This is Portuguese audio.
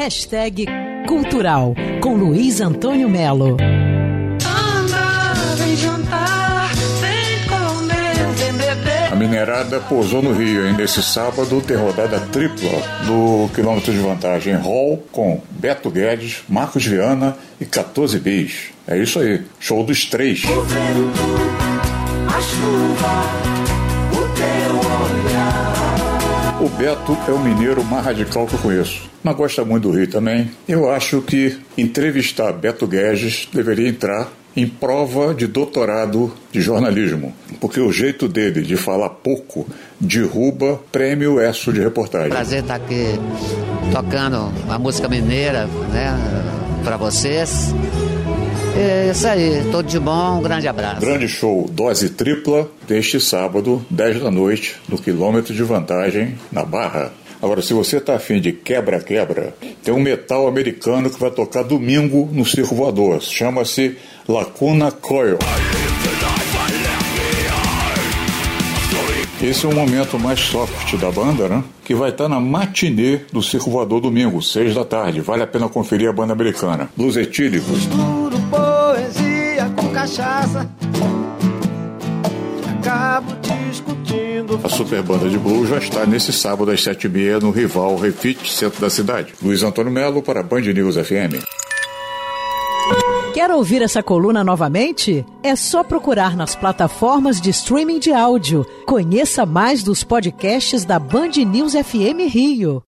Hashtag Cultural, com Luiz Antônio Melo. A minerada pousou no Rio, hein? Nesse sábado tem rodada tripla do quilômetro de vantagem Hall com Beto Guedes, Marcos Viana e 14 bis. É isso aí, show dos três. O vento, a chuva. O Beto é o mineiro mais radical que eu conheço, mas gosta muito do Rio também. Eu acho que entrevistar Beto Guedes deveria entrar em prova de doutorado de jornalismo, porque o jeito dele de falar pouco derruba prêmio ESSO de reportagem. Prazer estar aqui tocando a música mineira, né, para vocês. É isso aí, tudo de bom, um grande abraço. Grande show, dose tripla, deste sábado, 10 da noite, no quilômetro de vantagem, na Barra. Agora, se você está afim de quebra-quebra, tem um metal americano que vai tocar domingo no Circo Voador. Chama-se Lacuna Coil. Esse é o momento mais soft da banda, né? Que vai estar na matinê do Circo Voador domingo, seis da tarde. Vale a pena conferir a banda americana. Blues etílicos. Cachaça. Acabo discutindo. A super banda de blues já está nesse sábado às sete e meia no Rival Refit, centro da cidade. Luiz Antônio Melo para Band News FM. Quer ouvir essa coluna novamente? É só procurar nas plataformas de streaming de áudio. Conheça mais dos podcasts da Band News FM Rio.